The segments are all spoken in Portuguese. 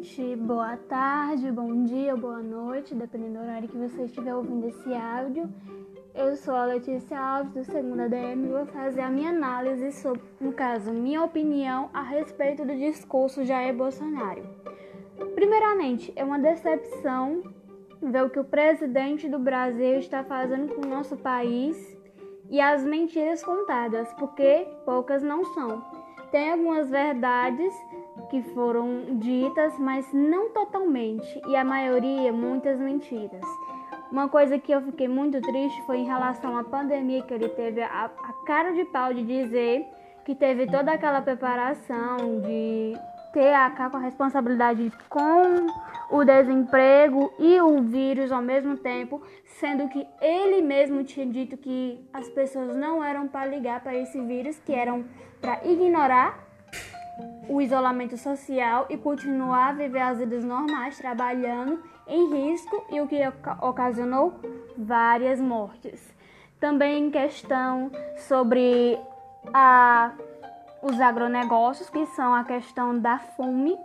gente. Boa tarde, bom dia, boa noite, dependendo do horário que você estiver ouvindo esse áudio. Eu sou a Letícia Alves, do Segunda DM, e vou fazer a minha análise sobre, no caso, minha opinião a respeito do discurso Jair Bolsonaro. Primeiramente, é uma decepção ver o que o presidente do Brasil está fazendo com o nosso país e as mentiras contadas, porque poucas não são. Tem algumas verdades que foram ditas, mas não totalmente, e a maioria muitas mentiras. Uma coisa que eu fiquei muito triste foi em relação à pandemia, que ele teve a, a cara de pau de dizer que teve toda aquela preparação de ter a, a responsabilidade com o desemprego e o vírus ao mesmo tempo, sendo que ele mesmo tinha dito que as pessoas não eram para ligar para esse vírus, que eram para ignorar o isolamento social e continuar a viver as vidas normais, trabalhando em risco e o que ocasionou várias mortes. Também em questão sobre a, os agronegócios, que são a questão da fome,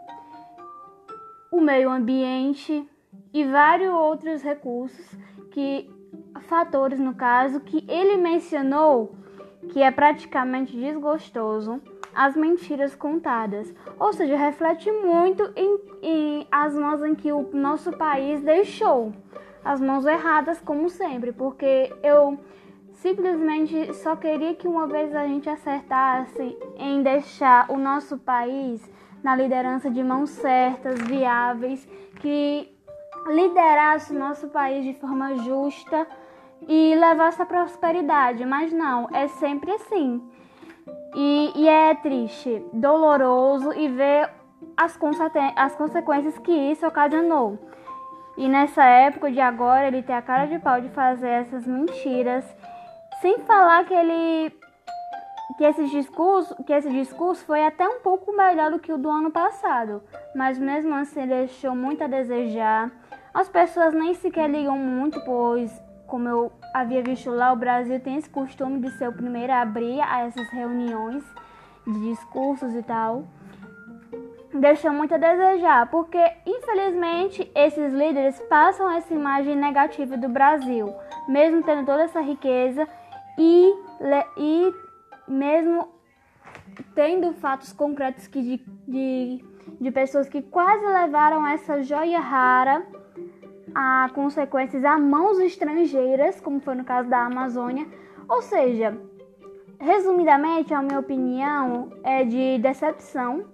o meio ambiente e vários outros recursos que fatores no caso que ele mencionou que é praticamente desgostoso as mentiras contadas, ou seja, reflete muito em, em as mãos em que o nosso país deixou, as mãos erradas como sempre, porque eu simplesmente só queria que uma vez a gente acertasse em deixar o nosso país na liderança de mãos certas, viáveis, que liderasse o nosso país de forma justa e levasse a prosperidade, mas não, é sempre assim. E, e é triste, doloroso e ver as, as consequências que isso ocasionou. E nessa época de agora, ele tem a cara de pau de fazer essas mentiras, sem falar que ele que esse discurso, que esse discurso foi até um pouco melhor do que o do ano passado, mas mesmo assim deixou muito a desejar. As pessoas nem sequer ligam muito, pois como eu havia visto lá, o Brasil tem esse costume de ser o primeiro a abrir a essas reuniões de discursos e tal. Deixa muito a desejar, porque infelizmente esses líderes passam essa imagem negativa do Brasil, mesmo tendo toda essa riqueza e, e mesmo tendo fatos concretos que de, de, de pessoas que quase levaram essa joia rara a consequências a mãos estrangeiras, como foi no caso da Amazônia. Ou seja, resumidamente, a minha opinião é de decepção,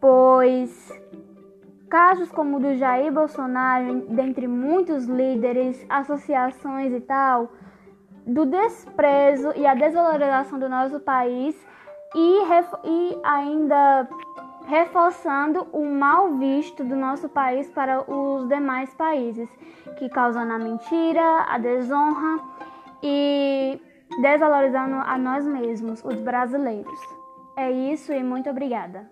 pois casos como o do Jair Bolsonaro, dentre muitos líderes, associações e tal, do desprezo e a desvalorização do nosso país e, e ainda reforçando o mal visto do nosso país para os demais países, que causando a mentira, a desonra e desvalorizando a nós mesmos, os brasileiros. É isso e muito obrigada.